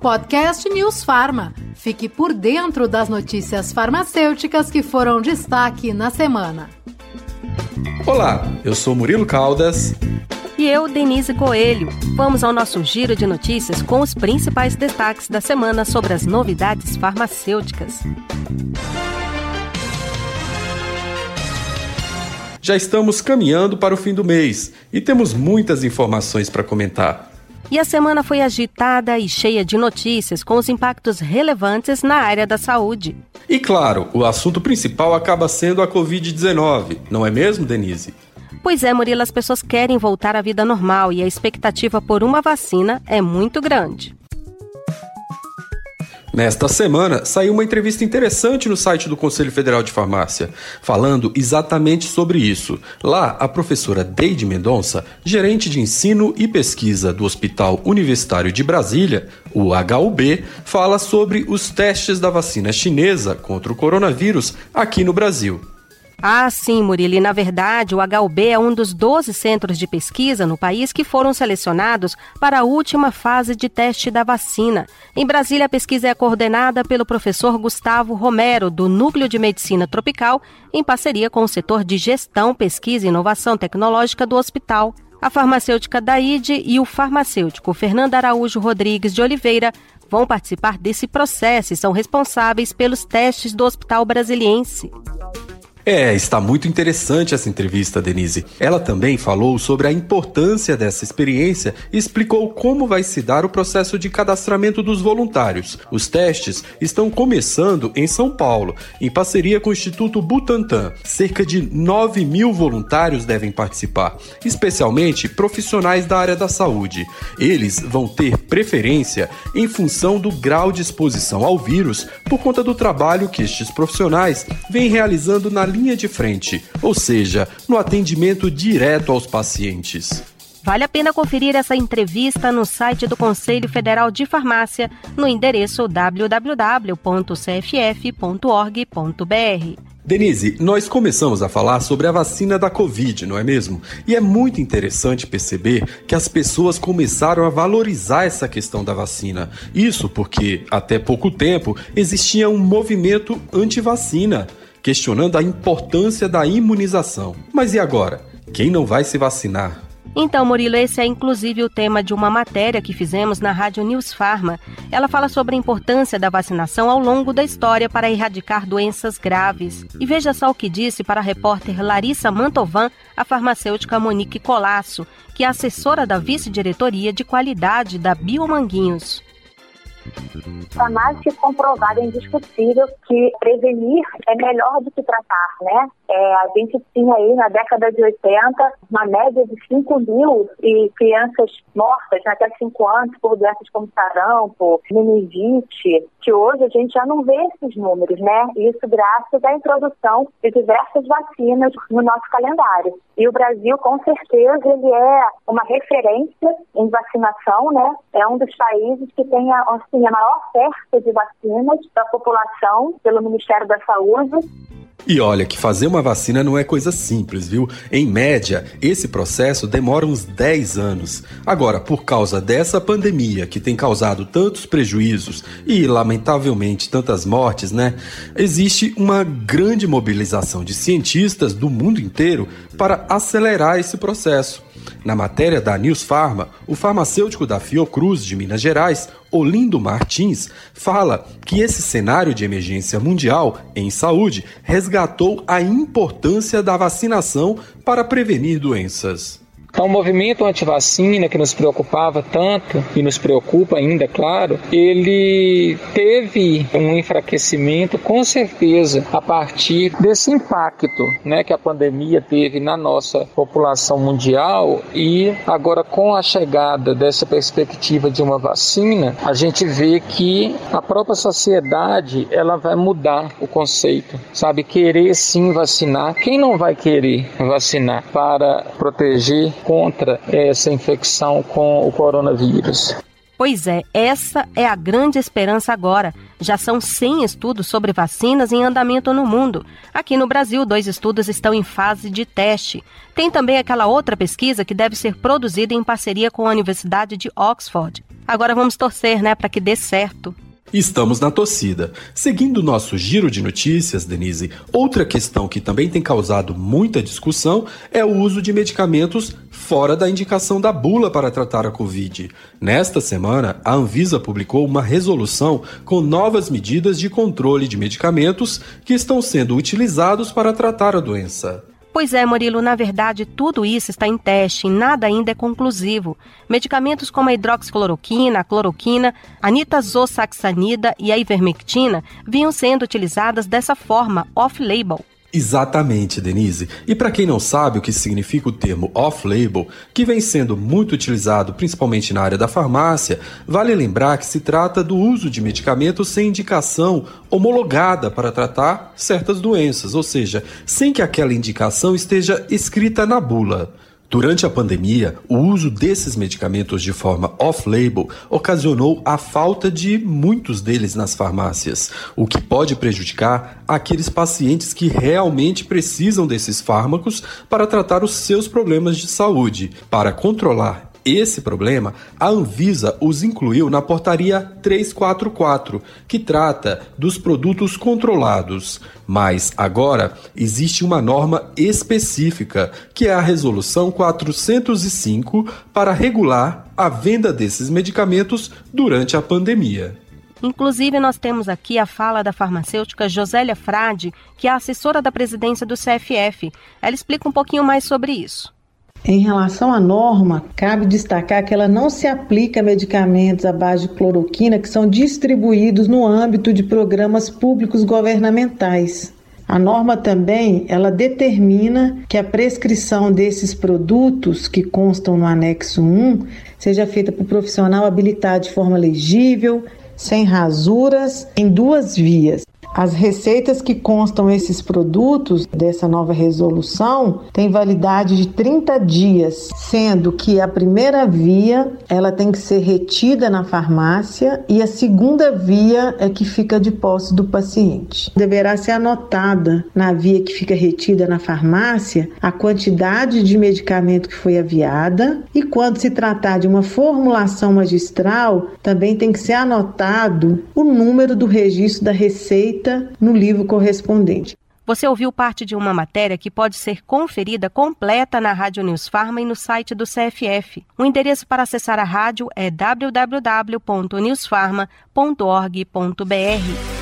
Podcast News Farma. Fique por dentro das notícias farmacêuticas que foram destaque na semana. Olá, eu sou Murilo Caldas. E eu, Denise Coelho. Vamos ao nosso giro de notícias com os principais destaques da semana sobre as novidades farmacêuticas. Já estamos caminhando para o fim do mês e temos muitas informações para comentar. E a semana foi agitada e cheia de notícias com os impactos relevantes na área da saúde. E claro, o assunto principal acaba sendo a Covid-19, não é mesmo, Denise? Pois é, Murilo, as pessoas querem voltar à vida normal e a expectativa por uma vacina é muito grande. Nesta semana, saiu uma entrevista interessante no site do Conselho Federal de Farmácia, falando exatamente sobre isso. Lá, a professora Deide Mendonça, gerente de ensino e pesquisa do Hospital Universitário de Brasília, o HUB, fala sobre os testes da vacina chinesa contra o coronavírus aqui no Brasil. Ah, sim, Murilo. Na verdade, o HUB é um dos 12 centros de pesquisa no país que foram selecionados para a última fase de teste da vacina. Em Brasília, a pesquisa é coordenada pelo professor Gustavo Romero, do Núcleo de Medicina Tropical, em parceria com o setor de Gestão, Pesquisa e Inovação Tecnológica do hospital. A farmacêutica Daide e o farmacêutico Fernando Araújo Rodrigues de Oliveira vão participar desse processo e são responsáveis pelos testes do Hospital Brasiliense. É, está muito interessante essa entrevista, Denise. Ela também falou sobre a importância dessa experiência e explicou como vai se dar o processo de cadastramento dos voluntários. Os testes estão começando em São Paulo, em parceria com o Instituto Butantan. Cerca de 9 mil voluntários devem participar, especialmente profissionais da área da saúde. Eles vão ter preferência em função do grau de exposição ao vírus por conta do trabalho que estes profissionais vêm realizando na linha de frente, ou seja, no atendimento direto aos pacientes. Vale a pena conferir essa entrevista no site do Conselho Federal de Farmácia, no endereço www.cff.org.br. Denise, nós começamos a falar sobre a vacina da Covid, não é mesmo? E é muito interessante perceber que as pessoas começaram a valorizar essa questão da vacina. Isso porque, até pouco tempo, existia um movimento anti-vacina questionando a importância da imunização. Mas e agora? Quem não vai se vacinar? Então, Murilo, esse é inclusive o tema de uma matéria que fizemos na Rádio News Pharma. Ela fala sobre a importância da vacinação ao longo da história para erradicar doenças graves. E veja só o que disse para a repórter Larissa Mantovan a farmacêutica Monique Colasso, que é assessora da vice-diretoria de qualidade da Biomanguinhos. Está mais que comprovado, é indiscutível que prevenir é melhor do que tratar, né? É, a gente tinha aí na década de 80 uma média de 5 mil e crianças mortas né, até 5 anos por doenças como sarampo, meningite, que hoje a gente já não vê esses números, né? Isso graças à introdução de diversas vacinas no nosso calendário. E o Brasil, com certeza, ele é uma referência em vacinação, né? É um dos países que tem a, assim, a maior oferta de vacinas da população pelo Ministério da Saúde. E olha que fazer uma vacina não é coisa simples, viu? Em média, esse processo demora uns 10 anos. Agora, por causa dessa pandemia que tem causado tantos prejuízos e, lamentavelmente, tantas mortes, né? Existe uma grande mobilização de cientistas do mundo inteiro para acelerar esse processo. Na matéria da News Pharma, o farmacêutico da Fiocruz de Minas Gerais, Olindo Martins, fala que esse cenário de emergência mundial em saúde resgatou a importância da vacinação para prevenir doenças. Então, o movimento anti-vacina que nos preocupava tanto e nos preocupa ainda, claro, ele teve um enfraquecimento com certeza a partir desse impacto, né, que a pandemia teve na nossa população mundial e agora com a chegada dessa perspectiva de uma vacina, a gente vê que a própria sociedade ela vai mudar o conceito, sabe, querer sim vacinar. Quem não vai querer vacinar para proteger contra essa infecção com o coronavírus. Pois é, essa é a grande esperança agora Já são 100 estudos sobre vacinas em andamento no mundo. Aqui no Brasil, dois estudos estão em fase de teste. Tem também aquela outra pesquisa que deve ser produzida em parceria com a Universidade de Oxford. Agora vamos torcer, né, para que dê certo. Estamos na torcida. Seguindo nosso giro de notícias, Denise, outra questão que também tem causado muita discussão é o uso de medicamentos fora da indicação da bula para tratar a Covid. Nesta semana, a Anvisa publicou uma resolução com novas medidas de controle de medicamentos que estão sendo utilizados para tratar a doença. Pois é, Murilo, na verdade, tudo isso está em teste e nada ainda é conclusivo. Medicamentos como a hidroxicloroquina, a cloroquina, a nitazoxanida e a ivermectina vinham sendo utilizadas dessa forma, off-label. Exatamente, Denise. E para quem não sabe o que significa o termo off-label, que vem sendo muito utilizado principalmente na área da farmácia, vale lembrar que se trata do uso de medicamentos sem indicação homologada para tratar certas doenças, ou seja, sem que aquela indicação esteja escrita na bula. Durante a pandemia, o uso desses medicamentos de forma off-label ocasionou a falta de muitos deles nas farmácias, o que pode prejudicar aqueles pacientes que realmente precisam desses fármacos para tratar os seus problemas de saúde. Para controlar esse problema, a Anvisa os incluiu na Portaria 344, que trata dos produtos controlados. Mas agora existe uma norma específica, que é a Resolução 405, para regular a venda desses medicamentos durante a pandemia. Inclusive, nós temos aqui a fala da farmacêutica Josélia Frade, que é assessora da presidência do CFF. Ela explica um pouquinho mais sobre isso. Em relação à norma, cabe destacar que ela não se aplica a medicamentos à base de cloroquina que são distribuídos no âmbito de programas públicos governamentais. A norma também, ela determina que a prescrição desses produtos que constam no anexo 1 seja feita por profissional habilitado de forma legível, sem rasuras, em duas vias. As receitas que constam esses produtos dessa nova resolução têm validade de 30 dias, sendo que a primeira via ela tem que ser retida na farmácia e a segunda via é que fica de posse do paciente. Deverá ser anotada na via que fica retida na farmácia a quantidade de medicamento que foi aviada e quando se tratar de uma formulação magistral, também tem que ser anotado o número do registro da receita no livro correspondente. Você ouviu parte de uma matéria que pode ser conferida completa na Rádio News Farma e no site do CFF. O endereço para acessar a rádio é www.newsfarma.org.br.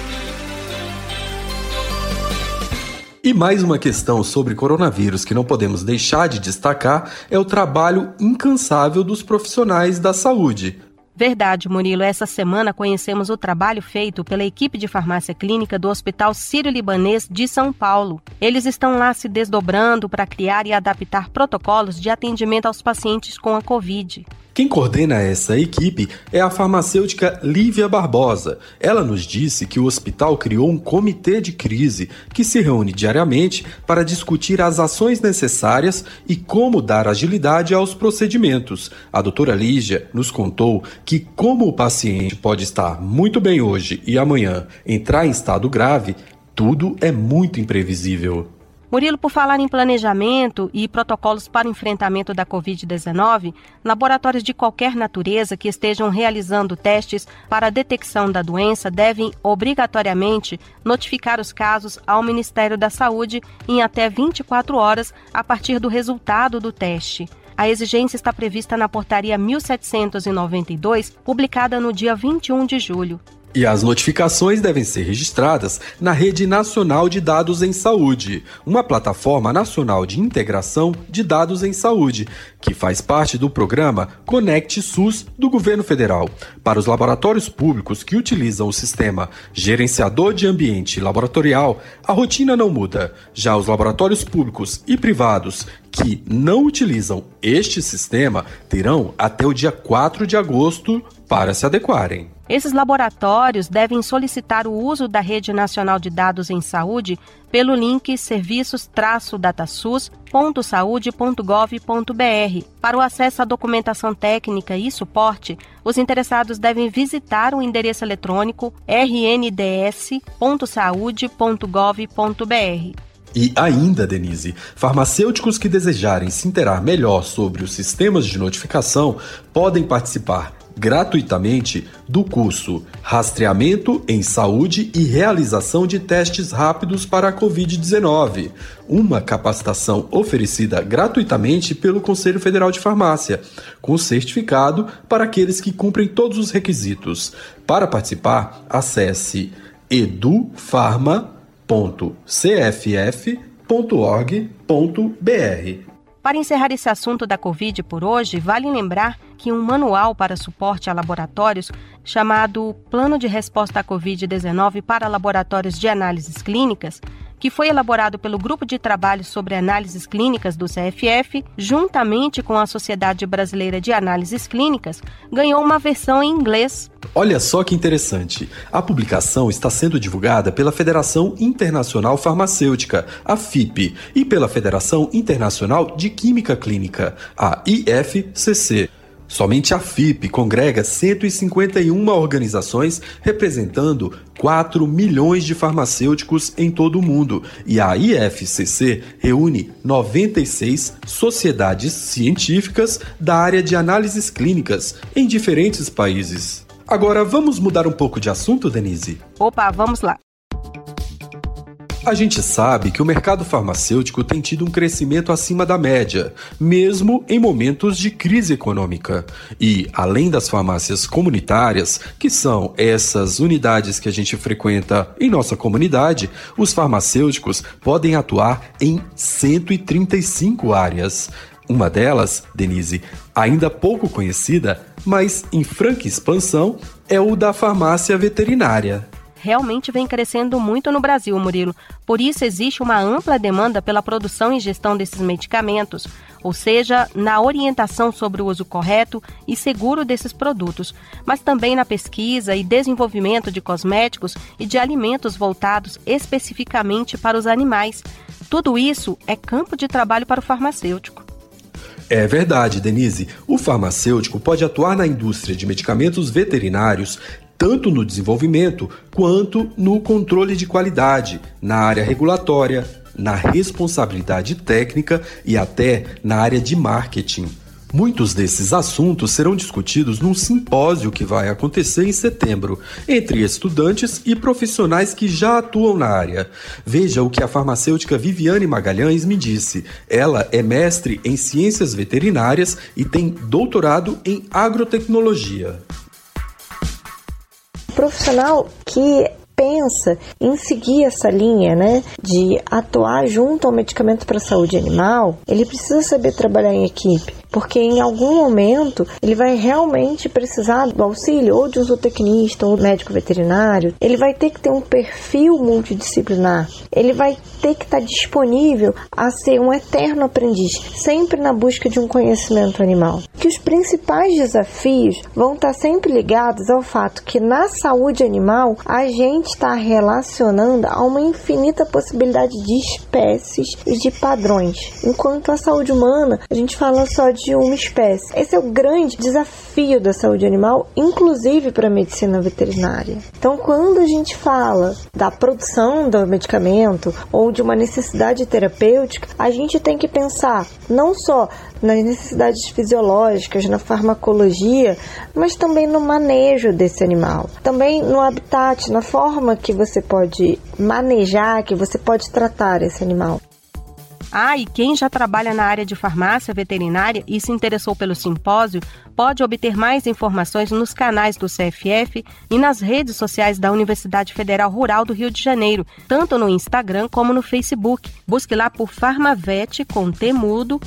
E mais uma questão sobre coronavírus que não podemos deixar de destacar é o trabalho incansável dos profissionais da saúde. Verdade, Murilo. Essa semana conhecemos o trabalho feito pela equipe de farmácia clínica do Hospital Sírio-Libanês de São Paulo. Eles estão lá se desdobrando para criar e adaptar protocolos de atendimento aos pacientes com a Covid. Quem coordena essa equipe é a farmacêutica Lívia Barbosa. Ela nos disse que o hospital criou um comitê de crise que se reúne diariamente para discutir as ações necessárias e como dar agilidade aos procedimentos. A doutora Lígia nos contou que, como o paciente pode estar muito bem hoje e amanhã entrar em estado grave, tudo é muito imprevisível. Murilo, por falar em planejamento e protocolos para enfrentamento da Covid-19, laboratórios de qualquer natureza que estejam realizando testes para a detecção da doença devem obrigatoriamente notificar os casos ao Ministério da Saúde em até 24 horas a partir do resultado do teste. A exigência está prevista na Portaria 1792, publicada no dia 21 de julho. E as notificações devem ser registradas na Rede Nacional de Dados em Saúde, uma plataforma nacional de integração de dados em saúde, que faz parte do programa Conect SUS do governo federal. Para os laboratórios públicos que utilizam o sistema Gerenciador de Ambiente Laboratorial, a rotina não muda. Já os laboratórios públicos e privados que não utilizam este sistema terão até o dia 4 de agosto para se adequarem. Esses laboratórios devem solicitar o uso da Rede Nacional de Dados em Saúde pelo link serviços-datasus.saude.gov.br. Para o acesso à documentação técnica e suporte, os interessados devem visitar o endereço eletrônico rnds.saude.gov.br. E ainda, Denise, farmacêuticos que desejarem se interar melhor sobre os sistemas de notificação podem participar gratuitamente do curso Rastreamento em Saúde e Realização de Testes Rápidos para a Covid-19, uma capacitação oferecida gratuitamente pelo Conselho Federal de Farmácia, com certificado para aqueles que cumprem todos os requisitos. Para participar, acesse edufarma.cff.org.br. Para encerrar esse assunto da Covid por hoje, vale lembrar que um manual para suporte a laboratórios, chamado Plano de Resposta à Covid-19 para Laboratórios de Análises Clínicas, que foi elaborado pelo Grupo de Trabalho sobre Análises Clínicas do CFF, juntamente com a Sociedade Brasileira de Análises Clínicas, ganhou uma versão em inglês. Olha só que interessante. A publicação está sendo divulgada pela Federação Internacional Farmacêutica, a FIP, e pela Federação Internacional de Química Clínica, a IFCC. Somente a FIP congrega 151 organizações representando 4 milhões de farmacêuticos em todo o mundo e a IFCC reúne 96 sociedades científicas da área de análises clínicas em diferentes países. Agora vamos mudar um pouco de assunto, Denise? Opa, vamos lá. A gente sabe que o mercado farmacêutico tem tido um crescimento acima da média, mesmo em momentos de crise econômica. E, além das farmácias comunitárias, que são essas unidades que a gente frequenta em nossa comunidade, os farmacêuticos podem atuar em 135 áreas. Uma delas, Denise, ainda pouco conhecida, mas em franca expansão, é o da farmácia veterinária realmente vem crescendo muito no Brasil, Murilo. Por isso existe uma ampla demanda pela produção e gestão desses medicamentos, ou seja, na orientação sobre o uso correto e seguro desses produtos, mas também na pesquisa e desenvolvimento de cosméticos e de alimentos voltados especificamente para os animais. Tudo isso é campo de trabalho para o farmacêutico. É verdade, Denise. O farmacêutico pode atuar na indústria de medicamentos veterinários tanto no desenvolvimento quanto no controle de qualidade, na área regulatória, na responsabilidade técnica e até na área de marketing. Muitos desses assuntos serão discutidos num simpósio que vai acontecer em setembro, entre estudantes e profissionais que já atuam na área. Veja o que a farmacêutica Viviane Magalhães me disse. Ela é mestre em ciências veterinárias e tem doutorado em agrotecnologia profissional que pensa em seguir essa linha, né, de atuar junto ao medicamento para saúde animal, ele precisa saber trabalhar em equipe porque em algum momento ele vai realmente precisar do auxílio ou de um zootecnista ou médico veterinário. Ele vai ter que ter um perfil multidisciplinar. Ele vai ter que estar disponível a ser um eterno aprendiz, sempre na busca de um conhecimento animal. Que os principais desafios vão estar sempre ligados ao fato que na saúde animal a gente está relacionando a uma infinita possibilidade de espécies e de padrões, enquanto a saúde humana a gente fala só de uma espécie. Esse é o grande desafio da saúde animal, inclusive para a medicina veterinária. Então, quando a gente fala da produção do medicamento ou de uma necessidade terapêutica, a gente tem que pensar não só nas necessidades fisiológicas, na farmacologia, mas também no manejo desse animal. Também no habitat, na forma que você pode manejar, que você pode tratar esse animal. Ah, e quem já trabalha na área de farmácia veterinária e se interessou pelo simpósio pode obter mais informações nos canais do CFF e nas redes sociais da Universidade Federal Rural do Rio de Janeiro, tanto no Instagram como no Facebook. Busque lá por farmavete com temudo.ufrrj.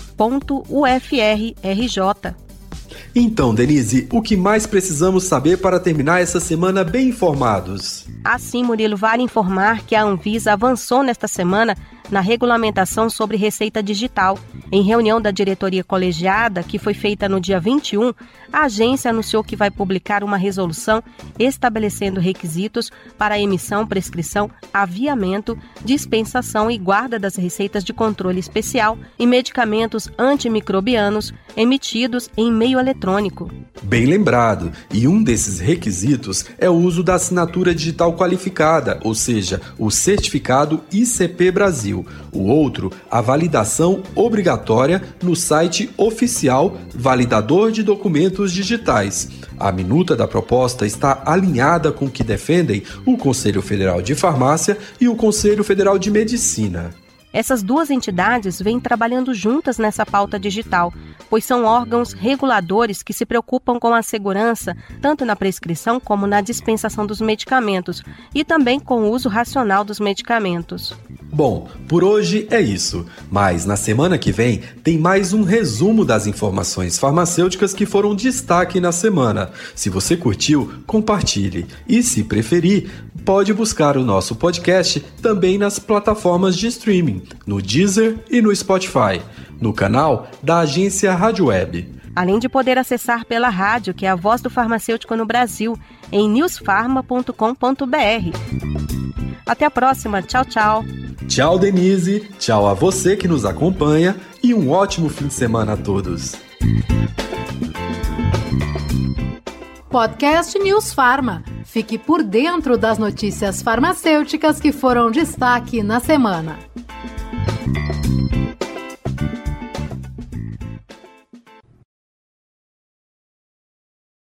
Então, Denise, o que mais precisamos saber para terminar essa semana bem informados? Assim, Murilo, vale informar que a Anvisa avançou nesta semana na regulamentação sobre receita digital. Em reunião da diretoria colegiada, que foi feita no dia 21, a agência anunciou que vai publicar uma resolução estabelecendo requisitos para emissão, prescrição, aviamento, dispensação e guarda das receitas de controle especial e medicamentos antimicrobianos emitidos em meio eletrônico. Bem lembrado, e um desses requisitos é o uso da assinatura digital qualificada, ou seja, o certificado ICP Brasil. O outro, a validação obrigatória no site oficial Validador de Documentos Digitais. A minuta da proposta está alinhada com o que defendem o Conselho Federal de Farmácia e o Conselho Federal de Medicina. Essas duas entidades vêm trabalhando juntas nessa pauta digital, pois são órgãos reguladores que se preocupam com a segurança tanto na prescrição como na dispensação dos medicamentos e também com o uso racional dos medicamentos. Bom, por hoje é isso, mas na semana que vem tem mais um resumo das informações farmacêuticas que foram destaque na semana. Se você curtiu, compartilhe e, se preferir, pode buscar o nosso podcast também nas plataformas de streaming, no Deezer e no Spotify, no canal da agência Rádio Web. Além de poder acessar pela rádio, que é a voz do farmacêutico no Brasil, em newsfarma.com.br. Até a próxima. Tchau, tchau. Tchau, Denise. Tchau a você que nos acompanha e um ótimo fim de semana a todos. Podcast News Farma. Fique por dentro das notícias farmacêuticas que foram destaque na semana.